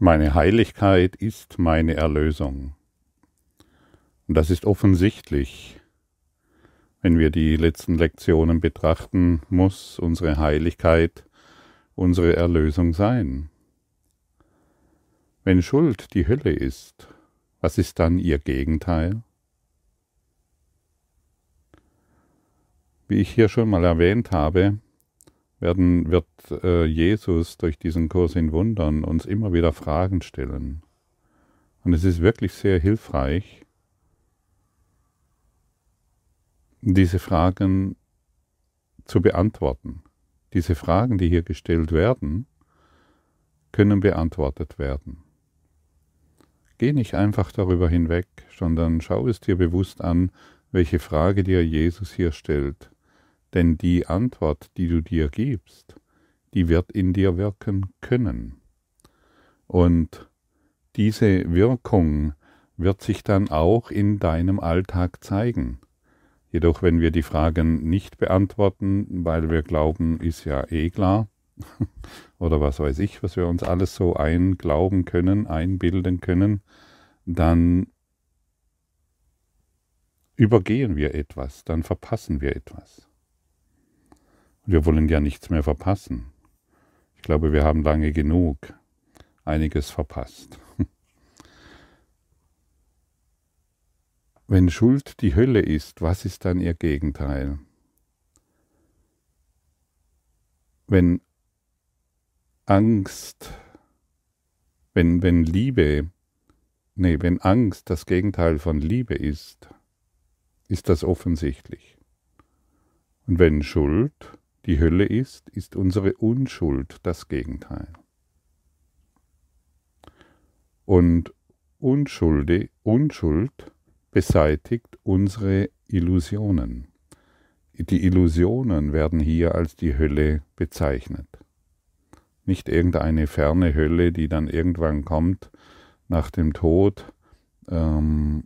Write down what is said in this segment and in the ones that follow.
Meine Heiligkeit ist meine Erlösung. Und das ist offensichtlich, wenn wir die letzten Lektionen betrachten, muss unsere Heiligkeit unsere Erlösung sein. Wenn Schuld die Hölle ist, was ist dann ihr Gegenteil? Wie ich hier schon mal erwähnt habe, werden, wird äh, Jesus durch diesen Kurs in Wundern uns immer wieder Fragen stellen. Und es ist wirklich sehr hilfreich, diese Fragen zu beantworten. Diese Fragen, die hier gestellt werden, können beantwortet werden. Geh nicht einfach darüber hinweg, sondern schau es dir bewusst an, welche Frage dir Jesus hier stellt denn die Antwort, die du dir gibst, die wird in dir wirken können. Und diese Wirkung wird sich dann auch in deinem Alltag zeigen. Jedoch, wenn wir die Fragen nicht beantworten, weil wir glauben, ist ja eh klar, oder was weiß ich, was wir uns alles so einglauben können, einbilden können, dann übergehen wir etwas, dann verpassen wir etwas. Wir wollen ja nichts mehr verpassen. Ich glaube, wir haben lange genug einiges verpasst. Wenn Schuld die Hölle ist, was ist dann ihr Gegenteil? Wenn Angst, wenn, wenn Liebe, nee, wenn Angst das Gegenteil von Liebe ist, ist das offensichtlich. Und wenn Schuld die Hölle ist, ist unsere Unschuld das Gegenteil. Und Unschulde, Unschuld beseitigt unsere Illusionen. Die Illusionen werden hier als die Hölle bezeichnet. Nicht irgendeine ferne Hölle, die dann irgendwann kommt nach dem Tod, ähm,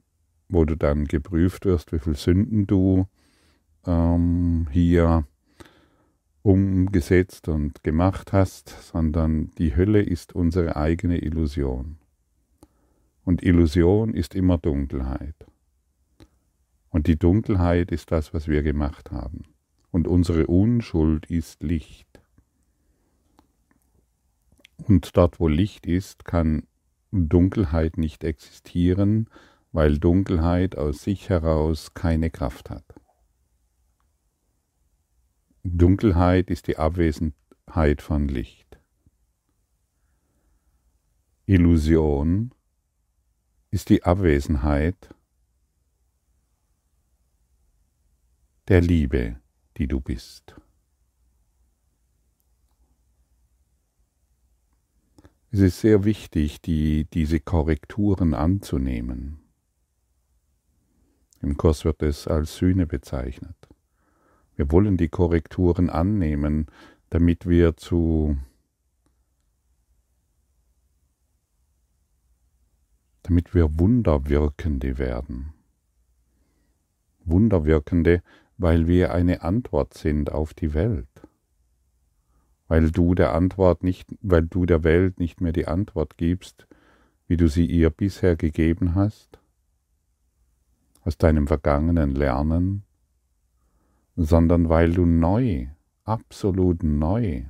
wo du dann geprüft wirst, wie viel Sünden du ähm, hier umgesetzt und gemacht hast, sondern die Hölle ist unsere eigene Illusion. Und Illusion ist immer Dunkelheit. Und die Dunkelheit ist das, was wir gemacht haben. Und unsere Unschuld ist Licht. Und dort, wo Licht ist, kann Dunkelheit nicht existieren, weil Dunkelheit aus sich heraus keine Kraft hat. Dunkelheit ist die Abwesenheit von Licht. Illusion ist die Abwesenheit der Liebe, die du bist. Es ist sehr wichtig, die, diese Korrekturen anzunehmen. Im Kurs wird es als Sühne bezeichnet. Wir wollen die Korrekturen annehmen, damit wir zu damit wir Wunderwirkende werden. Wunderwirkende, weil wir eine Antwort sind auf die Welt. Weil du der Antwort nicht, weil du der Welt nicht mehr die Antwort gibst, wie du sie ihr bisher gegeben hast, aus deinem vergangenen Lernen, sondern weil du neu, absolut neu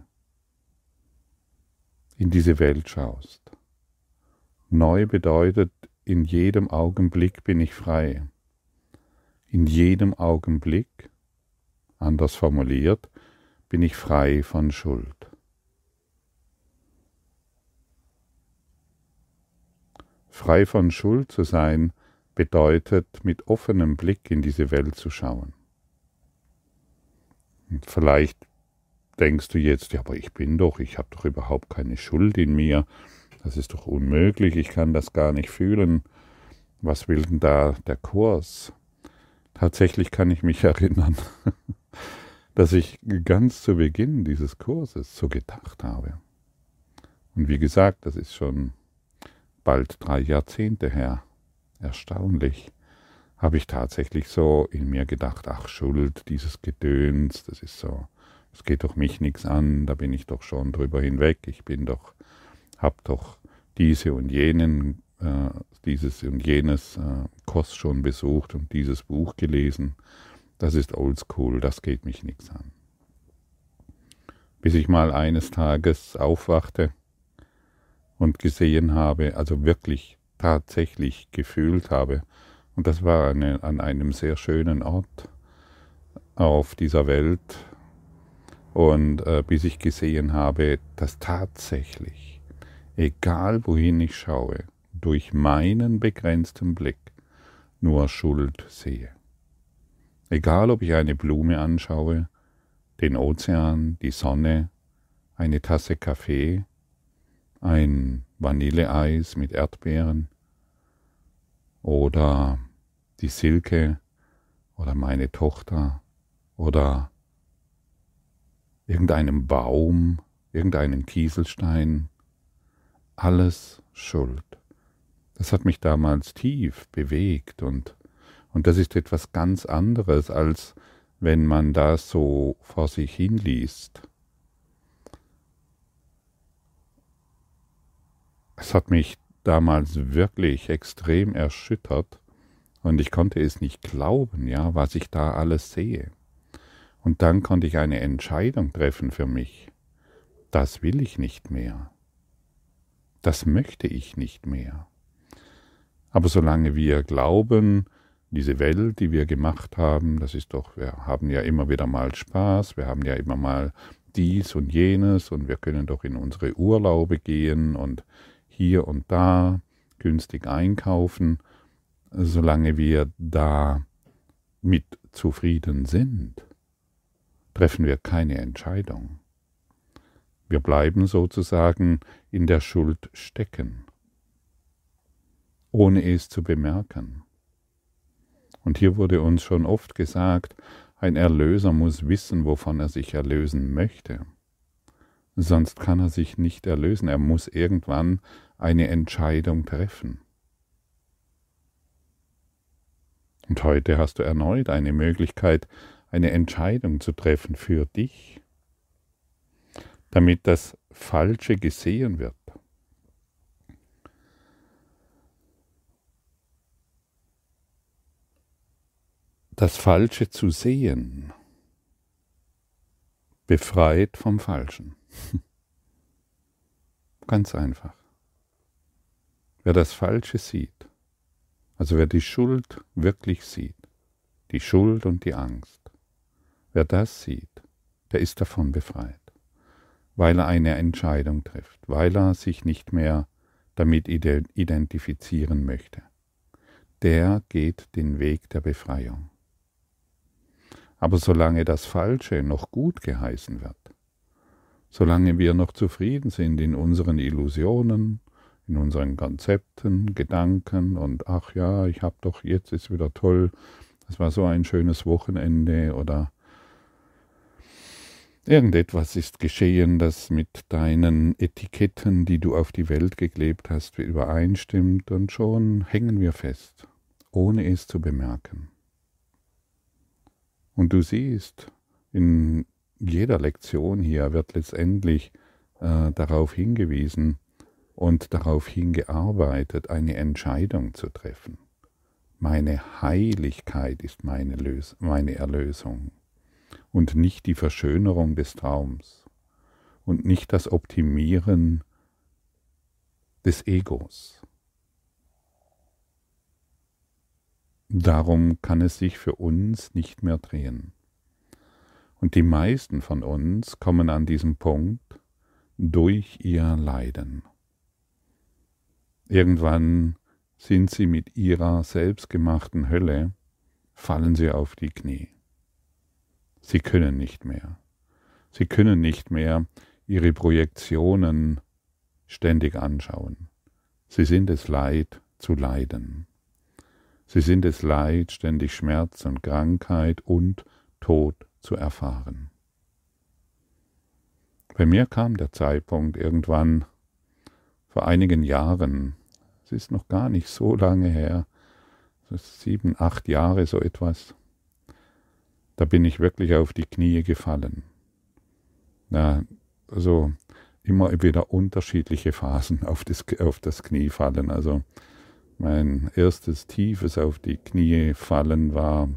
in diese Welt schaust. Neu bedeutet, in jedem Augenblick bin ich frei. In jedem Augenblick, anders formuliert, bin ich frei von Schuld. Frei von Schuld zu sein bedeutet, mit offenem Blick in diese Welt zu schauen. Vielleicht denkst du jetzt, ja, aber ich bin doch, ich habe doch überhaupt keine Schuld in mir. Das ist doch unmöglich, ich kann das gar nicht fühlen. Was will denn da der Kurs? Tatsächlich kann ich mich erinnern, dass ich ganz zu Beginn dieses Kurses so gedacht habe. Und wie gesagt, das ist schon bald drei Jahrzehnte her. Erstaunlich habe ich tatsächlich so in mir gedacht, ach Schuld, dieses Gedöns, das ist so, das geht doch mich nichts an, da bin ich doch schon drüber hinweg, ich bin doch, hab doch diese und jenen, äh, dieses und jenes äh, Kurs schon besucht und dieses Buch gelesen. Das ist oldschool, das geht mich nichts an. Bis ich mal eines Tages aufwachte und gesehen habe, also wirklich tatsächlich gefühlt habe, und das war eine, an einem sehr schönen Ort auf dieser Welt, und äh, bis ich gesehen habe, dass tatsächlich, egal wohin ich schaue, durch meinen begrenzten Blick nur Schuld sehe. Egal ob ich eine Blume anschaue, den Ozean, die Sonne, eine Tasse Kaffee, ein Vanilleeis mit Erdbeeren oder die Silke oder meine Tochter oder irgendeinem Baum, irgendeinen Kieselstein, alles Schuld. Das hat mich damals tief bewegt und, und das ist etwas ganz anderes, als wenn man das so vor sich hin liest. Es hat mich damals wirklich extrem erschüttert und ich konnte es nicht glauben, ja, was ich da alles sehe. Und dann konnte ich eine Entscheidung treffen für mich. Das will ich nicht mehr. Das möchte ich nicht mehr. Aber solange wir glauben, diese Welt, die wir gemacht haben, das ist doch, wir haben ja immer wieder mal Spaß, wir haben ja immer mal dies und jenes und wir können doch in unsere Urlaube gehen und hier und da günstig einkaufen, solange wir da mit zufrieden sind, treffen wir keine Entscheidung. Wir bleiben sozusagen in der Schuld stecken, ohne es zu bemerken. Und hier wurde uns schon oft gesagt, ein Erlöser muss wissen, wovon er sich erlösen möchte. Sonst kann er sich nicht erlösen, er muss irgendwann eine Entscheidung treffen. Und heute hast du erneut eine Möglichkeit, eine Entscheidung zu treffen für dich, damit das Falsche gesehen wird. Das Falsche zu sehen befreit vom Falschen. Ganz einfach. Wer das Falsche sieht, also wer die Schuld wirklich sieht, die Schuld und die Angst, wer das sieht, der ist davon befreit, weil er eine Entscheidung trifft, weil er sich nicht mehr damit identifizieren möchte. Der geht den Weg der Befreiung. Aber solange das Falsche noch gut geheißen wird, solange wir noch zufrieden sind in unseren Illusionen, in unseren Konzepten, Gedanken und ach ja, ich habe doch jetzt ist wieder toll, es war so ein schönes Wochenende oder irgendetwas ist geschehen, das mit deinen Etiketten, die du auf die Welt geklebt hast, übereinstimmt und schon hängen wir fest, ohne es zu bemerken. Und du siehst, in jeder Lektion hier wird letztendlich äh, darauf hingewiesen und darauf hingearbeitet, eine Entscheidung zu treffen. Meine Heiligkeit ist meine, Lös meine Erlösung und nicht die Verschönerung des Traums und nicht das Optimieren des Egos. Darum kann es sich für uns nicht mehr drehen. Und die meisten von uns kommen an diesem Punkt durch ihr Leiden. Irgendwann sind sie mit ihrer selbstgemachten Hölle, fallen sie auf die Knie. Sie können nicht mehr. Sie können nicht mehr ihre Projektionen ständig anschauen. Sie sind es leid zu leiden. Sie sind es leid, ständig Schmerz und Krankheit und Tod zu erfahren. Bei mir kam der Zeitpunkt irgendwann vor einigen Jahren, es ist noch gar nicht so lange her, sieben, acht Jahre so etwas, da bin ich wirklich auf die Knie gefallen. Ja, also immer wieder unterschiedliche Phasen auf das, auf das Knie fallen. Also mein erstes tiefes auf die Knie fallen war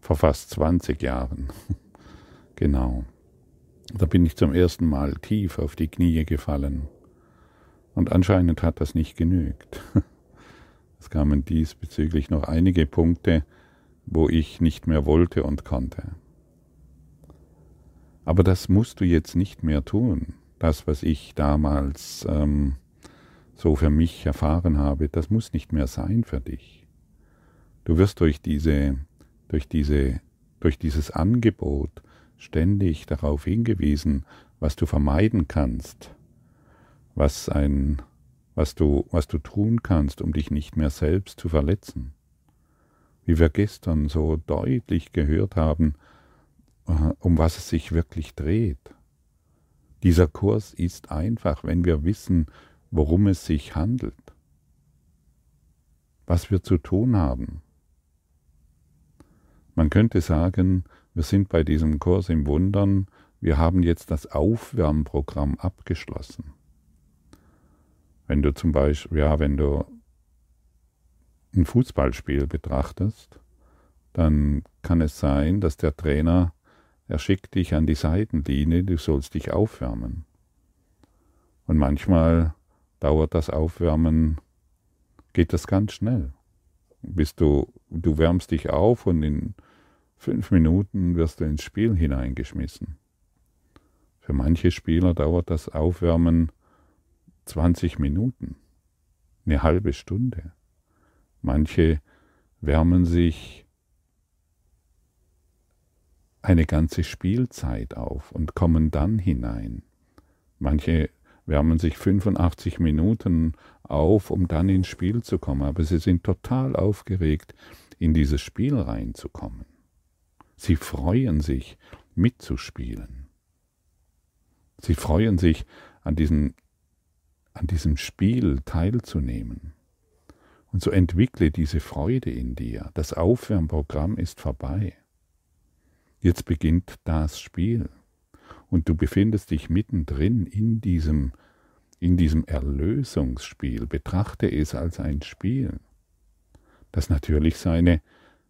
vor fast 20 Jahren. genau. Da bin ich zum ersten Mal tief auf die Knie gefallen. Und anscheinend hat das nicht genügt. Es kamen diesbezüglich noch einige Punkte, wo ich nicht mehr wollte und konnte. Aber das musst du jetzt nicht mehr tun. Das, was ich damals ähm, so für mich erfahren habe, das muss nicht mehr sein für dich. Du wirst durch diese, durch diese, durch dieses Angebot ständig darauf hingewiesen, was du vermeiden kannst, was ein, was du, was du tun kannst, um dich nicht mehr selbst zu verletzen wie wir gestern so deutlich gehört haben, äh, um was es sich wirklich dreht. Dieser Kurs ist einfach, wenn wir wissen, worum es sich handelt, was wir zu tun haben. Man könnte sagen, wir sind bei diesem Kurs im Wundern, wir haben jetzt das Aufwärmprogramm abgeschlossen. Wenn du zum Beispiel, ja, wenn du ein Fußballspiel betrachtest, dann kann es sein, dass der Trainer, er schickt dich an die Seitenlinie, du sollst dich aufwärmen. Und manchmal dauert das Aufwärmen, geht das ganz schnell. Bist du, du wärmst dich auf und in fünf Minuten wirst du ins Spiel hineingeschmissen. Für manche Spieler dauert das Aufwärmen 20 Minuten, eine halbe Stunde. Manche wärmen sich eine ganze Spielzeit auf und kommen dann hinein. Manche wärmen sich 85 Minuten auf, um dann ins Spiel zu kommen, aber sie sind total aufgeregt, in dieses Spiel reinzukommen. Sie freuen sich, mitzuspielen. Sie freuen sich, an diesem, an diesem Spiel teilzunehmen. Und so entwickle diese Freude in dir. Das Aufwärmprogramm ist vorbei. Jetzt beginnt das Spiel. Und du befindest dich mittendrin in diesem, in diesem Erlösungsspiel. Betrachte es als ein Spiel, das natürlich seine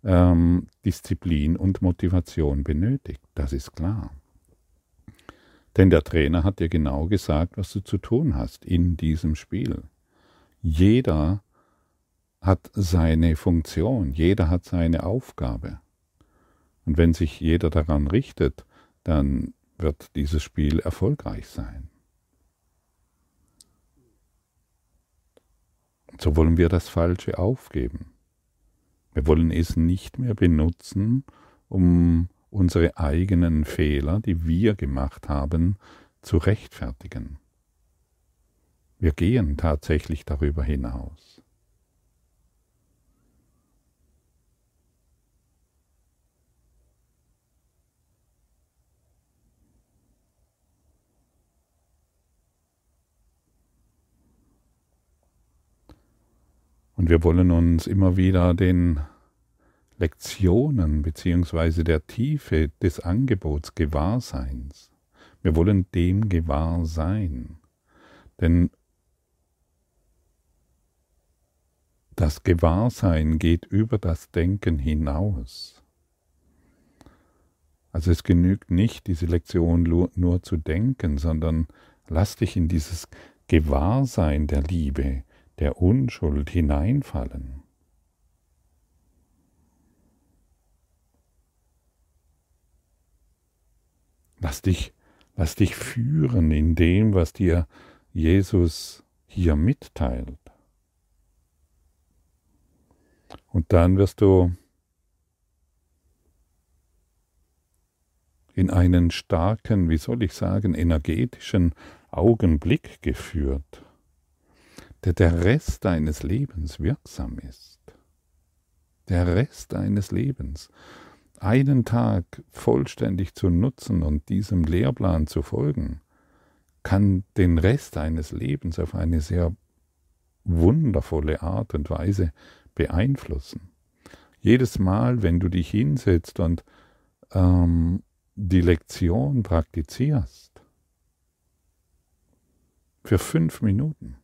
ähm, Disziplin und Motivation benötigt. Das ist klar. Denn der Trainer hat dir genau gesagt, was du zu tun hast in diesem Spiel. Jeder hat seine Funktion, jeder hat seine Aufgabe. Und wenn sich jeder daran richtet, dann wird dieses Spiel erfolgreich sein. So wollen wir das Falsche aufgeben. Wir wollen es nicht mehr benutzen, um unsere eigenen Fehler, die wir gemacht haben, zu rechtfertigen. Wir gehen tatsächlich darüber hinaus. Und wir wollen uns immer wieder den Lektionen beziehungsweise der Tiefe des Angebots Gewahrseins. Wir wollen dem gewahr sein. Denn das Gewahrsein geht über das Denken hinaus. Also es genügt nicht, diese Lektion nur zu denken, sondern lass dich in dieses Gewahrsein der Liebe, der Unschuld hineinfallen. Lass dich, lass dich führen in dem, was dir Jesus hier mitteilt. Und dann wirst du in einen starken, wie soll ich sagen, energetischen Augenblick geführt der der Rest deines Lebens wirksam ist. Der Rest deines Lebens. Einen Tag vollständig zu nutzen und diesem Lehrplan zu folgen, kann den Rest deines Lebens auf eine sehr wundervolle Art und Weise beeinflussen. Jedes Mal, wenn du dich hinsetzt und ähm, die Lektion praktizierst, für fünf Minuten,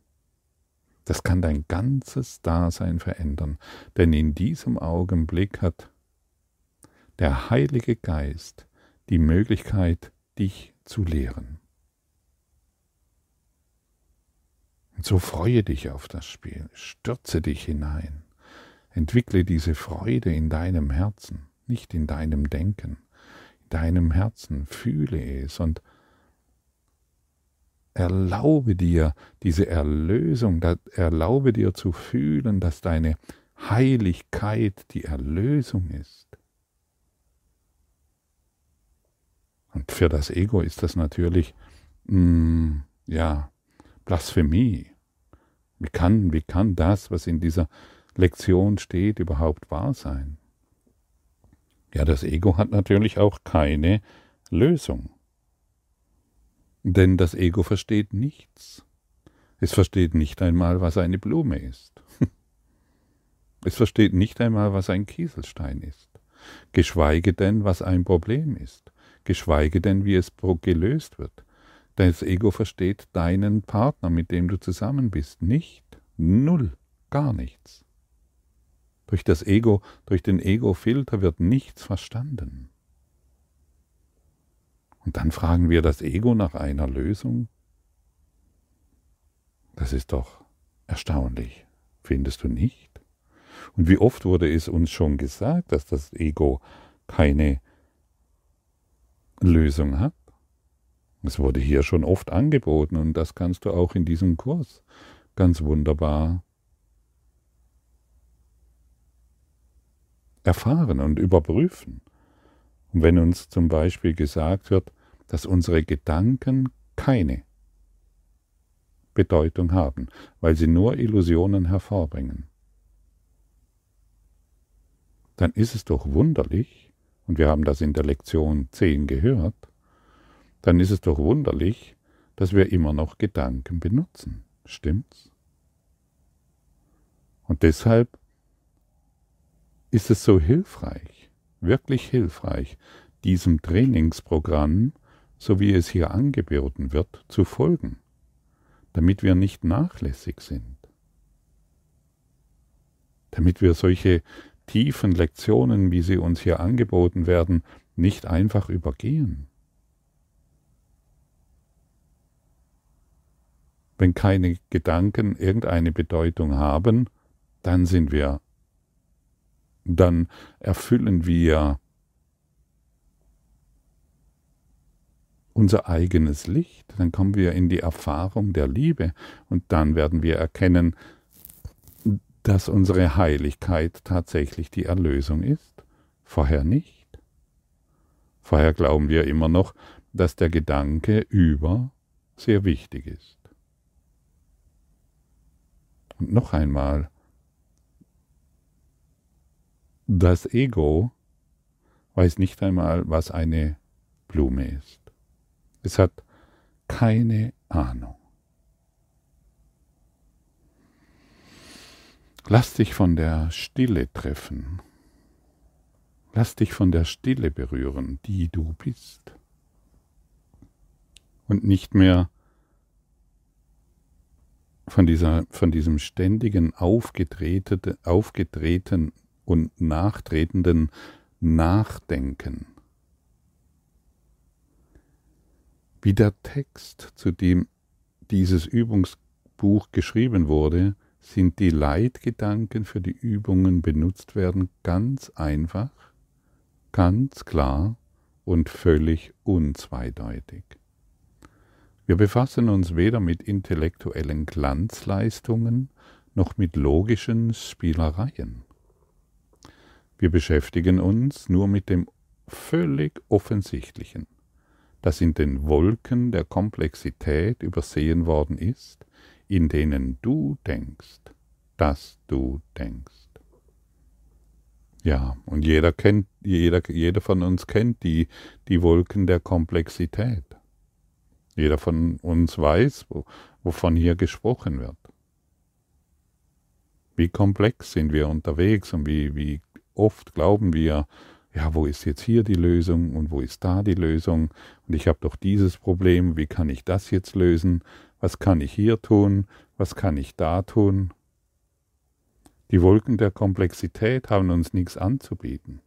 das kann dein ganzes Dasein verändern, denn in diesem Augenblick hat der Heilige Geist die Möglichkeit, dich zu lehren. Und so freue dich auf das Spiel, stürze dich hinein, entwickle diese Freude in deinem Herzen, nicht in deinem Denken, in deinem Herzen, fühle es und erlaube dir diese Erlösung, erlaube dir zu fühlen, dass deine Heiligkeit die Erlösung ist. Und für das Ego ist das natürlich, mh, mm, ja, Blasphemie. Wie kann, wie kann das, was in dieser Lektion steht, überhaupt wahr sein? Ja, das Ego hat natürlich auch keine Lösung. Denn das Ego versteht nichts. Es versteht nicht einmal, was eine Blume ist. Es versteht nicht einmal, was ein Kieselstein ist, geschweige denn, was ein Problem ist, geschweige denn, wie es gelöst wird. Das Ego versteht deinen Partner, mit dem du zusammen bist, nicht. Null, gar nichts. Durch das Ego, durch den Ego-Filter wird nichts verstanden. Und dann fragen wir das Ego nach einer Lösung. Das ist doch erstaunlich, findest du nicht? Und wie oft wurde es uns schon gesagt, dass das Ego keine Lösung hat? Es wurde hier schon oft angeboten und das kannst du auch in diesem Kurs ganz wunderbar erfahren und überprüfen. Und wenn uns zum Beispiel gesagt wird, dass unsere Gedanken keine Bedeutung haben, weil sie nur Illusionen hervorbringen, dann ist es doch wunderlich, und wir haben das in der Lektion 10 gehört, dann ist es doch wunderlich, dass wir immer noch Gedanken benutzen. Stimmt's? Und deshalb ist es so hilfreich, wirklich hilfreich, diesem Trainingsprogramm, so wie es hier angeboten wird, zu folgen, damit wir nicht nachlässig sind, damit wir solche tiefen Lektionen, wie sie uns hier angeboten werden, nicht einfach übergehen. Wenn keine Gedanken irgendeine Bedeutung haben, dann sind wir, dann erfüllen wir unser eigenes Licht, dann kommen wir in die Erfahrung der Liebe und dann werden wir erkennen, dass unsere Heiligkeit tatsächlich die Erlösung ist, vorher nicht. Vorher glauben wir immer noch, dass der Gedanke über sehr wichtig ist. Und noch einmal, das Ego weiß nicht einmal, was eine Blume ist. Es hat keine Ahnung. Lass dich von der Stille treffen. Lass dich von der Stille berühren, die du bist. Und nicht mehr von, dieser, von diesem ständigen aufgedrehten, aufgedrehten und nachtretenden Nachdenken. Wie der Text, zu dem dieses Übungsbuch geschrieben wurde, sind die Leitgedanken für die Übungen benutzt werden ganz einfach, ganz klar und völlig unzweideutig. Wir befassen uns weder mit intellektuellen Glanzleistungen noch mit logischen Spielereien. Wir beschäftigen uns nur mit dem völlig Offensichtlichen, das in den Wolken der Komplexität übersehen worden ist, in denen du denkst, dass du denkst. Ja, und jeder kennt, jeder, jeder von uns kennt die, die Wolken der Komplexität. Jeder von uns weiß, wo, wovon hier gesprochen wird. Wie komplex sind wir unterwegs und wie, wie oft glauben wir, ja, wo ist jetzt hier die Lösung und wo ist da die Lösung? Und ich habe doch dieses Problem, wie kann ich das jetzt lösen? Was kann ich hier tun? Was kann ich da tun? Die Wolken der Komplexität haben uns nichts anzubieten.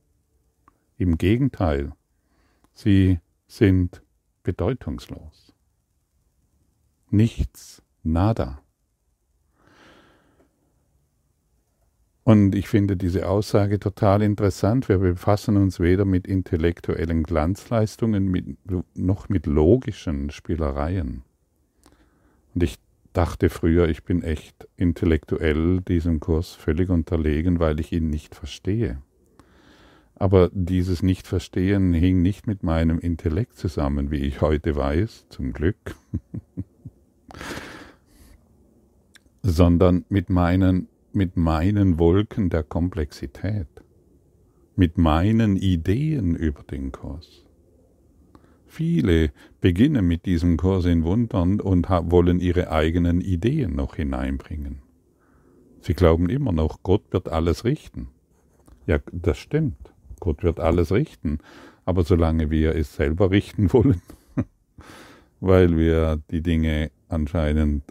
Im Gegenteil, sie sind bedeutungslos. Nichts, nada. Und ich finde diese Aussage total interessant. Wir befassen uns weder mit intellektuellen Glanzleistungen mit, noch mit logischen Spielereien. Und ich dachte früher, ich bin echt intellektuell diesem Kurs völlig unterlegen, weil ich ihn nicht verstehe. Aber dieses Nicht-Verstehen hing nicht mit meinem Intellekt zusammen, wie ich heute weiß, zum Glück, sondern mit meinen mit meinen Wolken der Komplexität, mit meinen Ideen über den Kurs. Viele beginnen mit diesem Kurs in Wundern und wollen ihre eigenen Ideen noch hineinbringen. Sie glauben immer noch, Gott wird alles richten. Ja, das stimmt. Gott wird alles richten. Aber solange wir es selber richten wollen, weil wir die Dinge anscheinend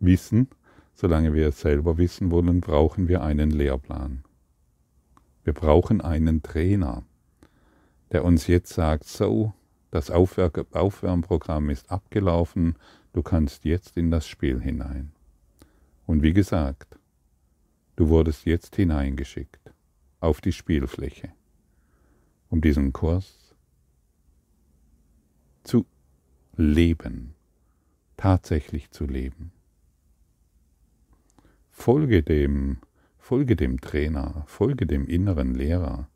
wissen, Solange wir es selber wissen wollen, brauchen wir einen Lehrplan. Wir brauchen einen Trainer, der uns jetzt sagt, so, das Aufwärmprogramm ist abgelaufen, du kannst jetzt in das Spiel hinein. Und wie gesagt, du wurdest jetzt hineingeschickt auf die Spielfläche, um diesen Kurs zu leben, tatsächlich zu leben. Folge dem, folge dem Trainer, folge dem inneren Lehrer,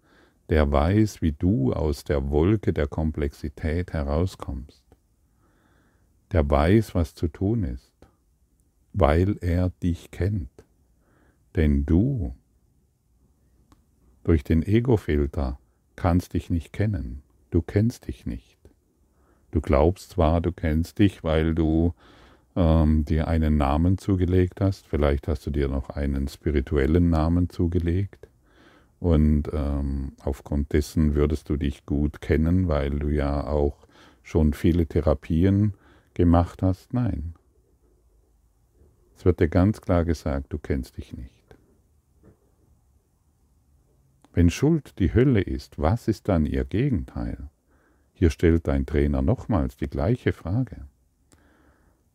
der weiß, wie du aus der Wolke der Komplexität herauskommst. Der weiß, was zu tun ist, weil er dich kennt. Denn du durch den Ego-Filter kannst dich nicht kennen. Du kennst dich nicht. Du glaubst zwar, du kennst dich, weil du ähm, dir einen Namen zugelegt hast. Vielleicht hast du dir noch einen spirituellen Namen zugelegt. Und ähm, aufgrund dessen würdest du dich gut kennen, weil du ja auch schon viele Therapien gemacht hast. Nein. Es wird dir ganz klar gesagt, du kennst dich nicht. Wenn Schuld die Hölle ist, was ist dann ihr Gegenteil? Hier stellt dein Trainer nochmals die gleiche Frage.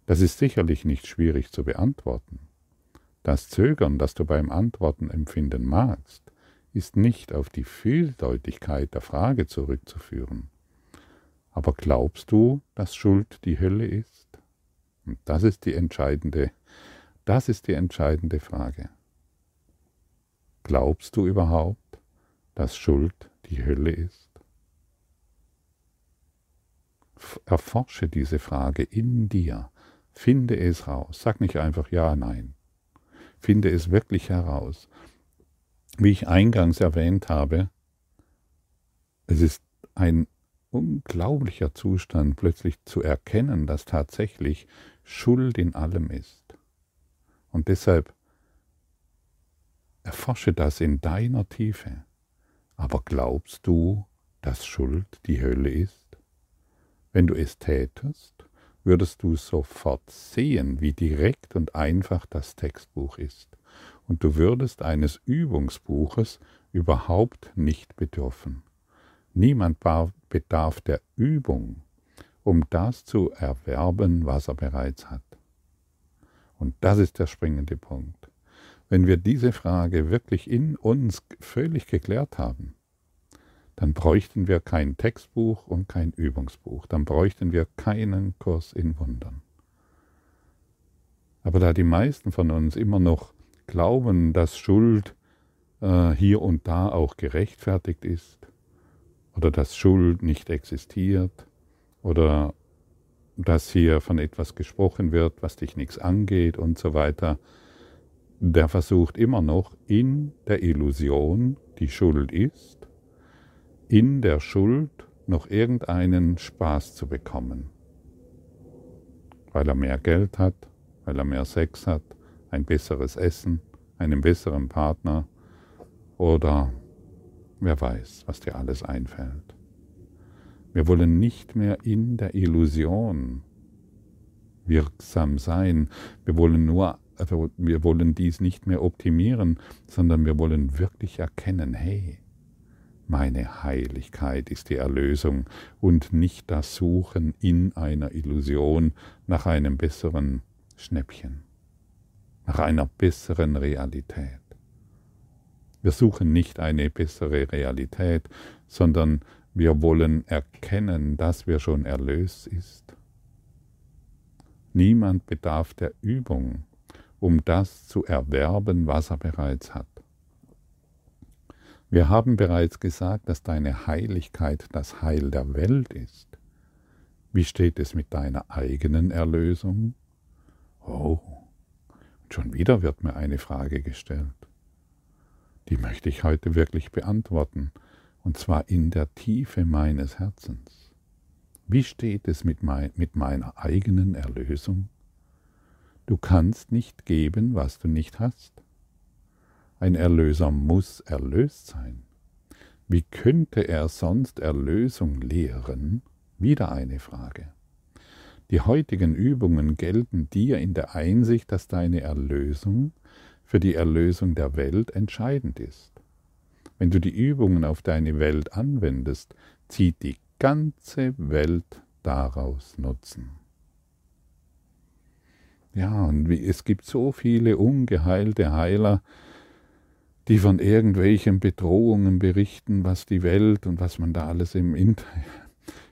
Das ist sicherlich nicht schwierig zu beantworten. Das Zögern, das du beim Antworten empfinden magst, ist nicht auf die Vieldeutigkeit der Frage zurückzuführen. Aber glaubst du, dass Schuld die Hölle ist? Und das ist die entscheidende, das ist die entscheidende Frage. Glaubst du überhaupt, dass Schuld die Hölle ist? Erforsche diese Frage in dir Finde es raus. Sag nicht einfach ja, nein. Finde es wirklich heraus. Wie ich eingangs erwähnt habe, es ist ein unglaublicher Zustand, plötzlich zu erkennen, dass tatsächlich Schuld in allem ist. Und deshalb erforsche das in deiner Tiefe. Aber glaubst du, dass Schuld die Hölle ist? Wenn du es tätest, würdest du sofort sehen, wie direkt und einfach das Textbuch ist. Und du würdest eines Übungsbuches überhaupt nicht bedürfen. Niemand bedarf der Übung, um das zu erwerben, was er bereits hat. Und das ist der springende Punkt. Wenn wir diese Frage wirklich in uns völlig geklärt haben, dann bräuchten wir kein Textbuch und kein Übungsbuch, dann bräuchten wir keinen Kurs in Wundern. Aber da die meisten von uns immer noch glauben, dass Schuld äh, hier und da auch gerechtfertigt ist, oder dass Schuld nicht existiert, oder dass hier von etwas gesprochen wird, was dich nichts angeht und so weiter, der versucht immer noch in der Illusion, die Schuld ist, in der Schuld noch irgendeinen Spaß zu bekommen. Weil er mehr Geld hat, weil er mehr Sex hat, ein besseres Essen, einen besseren Partner oder Wer weiß, was dir alles einfällt. Wir wollen nicht mehr in der Illusion wirksam sein. Wir wollen nur, also wir wollen dies nicht mehr optimieren, sondern wir wollen wirklich erkennen, hey, meine Heiligkeit ist die Erlösung und nicht das Suchen in einer Illusion nach einem besseren Schnäppchen, nach einer besseren Realität. Wir suchen nicht eine bessere Realität, sondern wir wollen erkennen, dass wir schon erlöst ist. Niemand bedarf der Übung, um das zu erwerben, was er bereits hat. Wir haben bereits gesagt, dass deine Heiligkeit das Heil der Welt ist. Wie steht es mit deiner eigenen Erlösung? Oh, schon wieder wird mir eine Frage gestellt. Die möchte ich heute wirklich beantworten, und zwar in der Tiefe meines Herzens. Wie steht es mit, mein, mit meiner eigenen Erlösung? Du kannst nicht geben, was du nicht hast. Ein Erlöser muss erlöst sein. Wie könnte er sonst Erlösung lehren? Wieder eine Frage. Die heutigen Übungen gelten dir in der Einsicht, dass deine Erlösung für die Erlösung der Welt entscheidend ist. Wenn du die Übungen auf deine Welt anwendest, zieht die ganze Welt daraus Nutzen. Ja, und es gibt so viele ungeheilte Heiler, die von irgendwelchen Bedrohungen berichten, was die Welt und was man da alles im,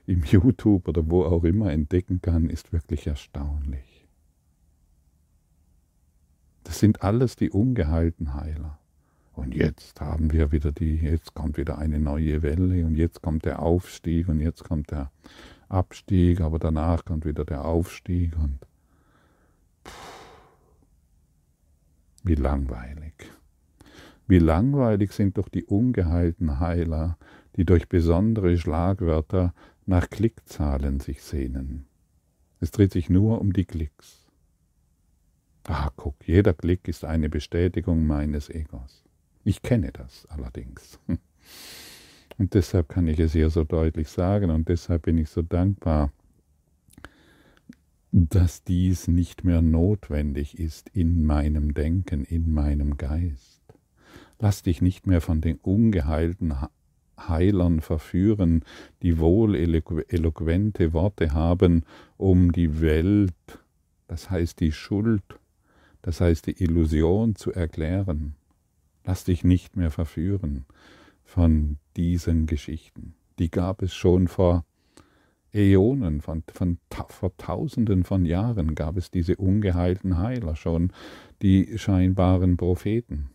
im YouTube oder wo auch immer entdecken kann, ist wirklich erstaunlich. Das sind alles die ungeheilten Heiler. Und jetzt haben wir wieder die, jetzt kommt wieder eine neue Welle und jetzt kommt der Aufstieg und jetzt kommt der Abstieg, aber danach kommt wieder der Aufstieg und pff, wie langweilig. Wie langweilig sind doch die ungeheilten Heiler, die durch besondere Schlagwörter nach Klickzahlen sich sehnen. Es dreht sich nur um die Klicks. Ah, guck, jeder Klick ist eine Bestätigung meines Egos. Ich kenne das allerdings. Und deshalb kann ich es hier so deutlich sagen und deshalb bin ich so dankbar, dass dies nicht mehr notwendig ist in meinem Denken, in meinem Geist. Lass dich nicht mehr von den ungeheilten Heilern verführen, die wohl eloquente Worte haben, um die Welt, das heißt die Schuld, das heißt die Illusion zu erklären. Lass dich nicht mehr verführen von diesen Geschichten. Die gab es schon vor Äonen, von, von, vor Tausenden von Jahren gab es diese ungeheilten Heiler schon, die scheinbaren Propheten.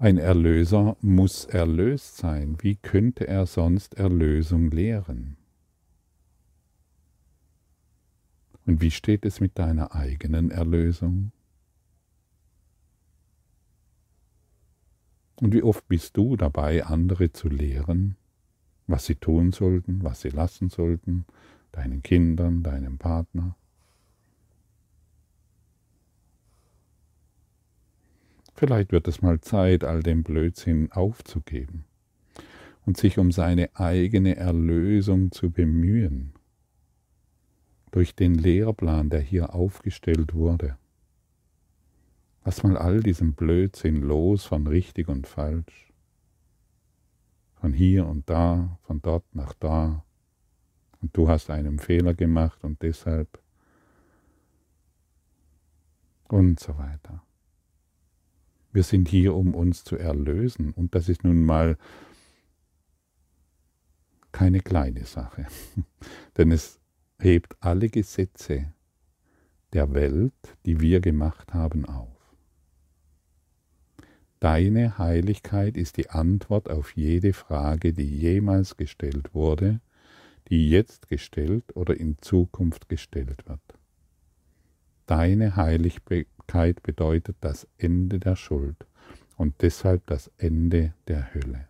Ein Erlöser muss erlöst sein. Wie könnte er sonst Erlösung lehren? Und wie steht es mit deiner eigenen Erlösung? Und wie oft bist du dabei, andere zu lehren, was sie tun sollten, was sie lassen sollten, deinen Kindern, deinem Partner? Vielleicht wird es mal Zeit, all den Blödsinn aufzugeben und sich um seine eigene Erlösung zu bemühen, durch den Lehrplan, der hier aufgestellt wurde. Lass mal all diesen Blödsinn los von richtig und falsch, von hier und da, von dort nach da, und du hast einen Fehler gemacht und deshalb und so weiter. Wir sind hier, um uns zu erlösen. Und das ist nun mal keine kleine Sache. Denn es hebt alle Gesetze der Welt, die wir gemacht haben, auf. Deine Heiligkeit ist die Antwort auf jede Frage, die jemals gestellt wurde, die jetzt gestellt oder in Zukunft gestellt wird. Deine Heiligkeit bedeutet das Ende der Schuld und deshalb das Ende der Hölle.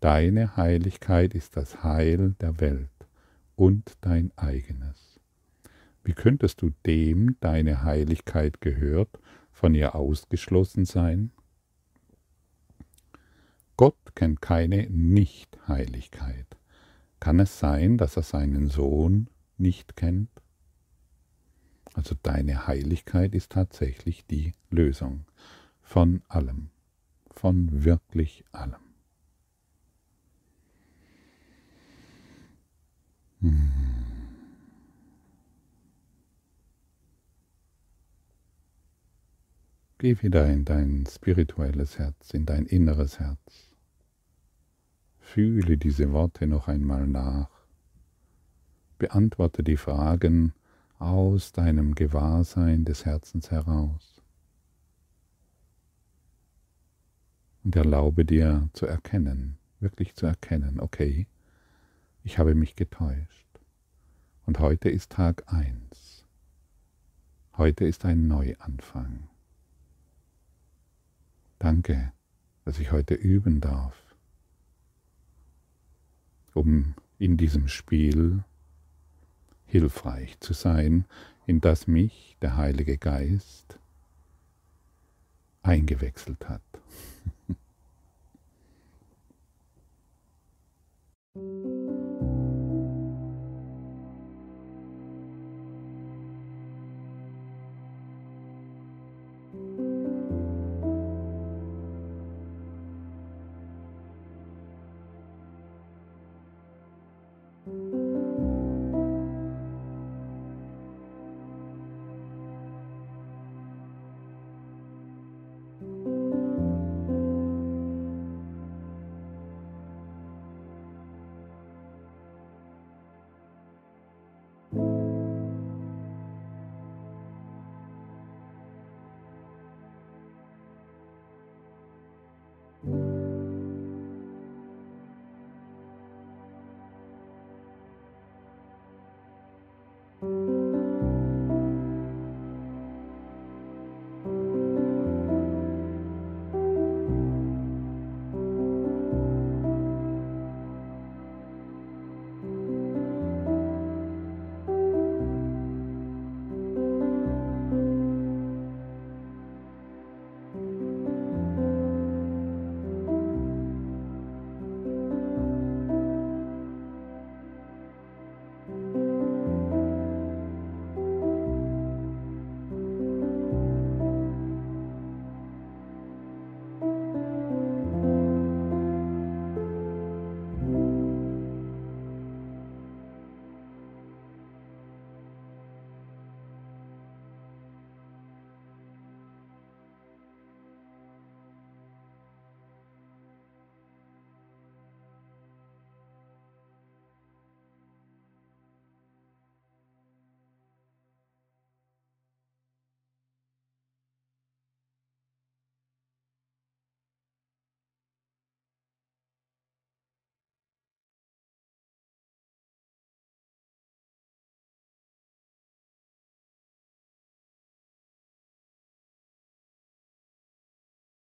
Deine Heiligkeit ist das Heil der Welt und dein eigenes. Wie könntest du dem deine Heiligkeit gehört von ihr ausgeschlossen sein? Gott kennt keine Nichtheiligkeit. Kann es sein, dass er seinen Sohn nicht kennt? Also deine Heiligkeit ist tatsächlich die Lösung von allem, von wirklich allem. Hm. Geh wieder in dein spirituelles Herz, in dein inneres Herz. Fühle diese Worte noch einmal nach. Beantworte die Fragen aus deinem Gewahrsein des Herzens heraus. Und erlaube dir zu erkennen, wirklich zu erkennen, okay, ich habe mich getäuscht. Und heute ist Tag 1. Heute ist ein Neuanfang. Danke, dass ich heute üben darf, um in diesem Spiel hilfreich zu sein, in das mich der Heilige Geist eingewechselt hat.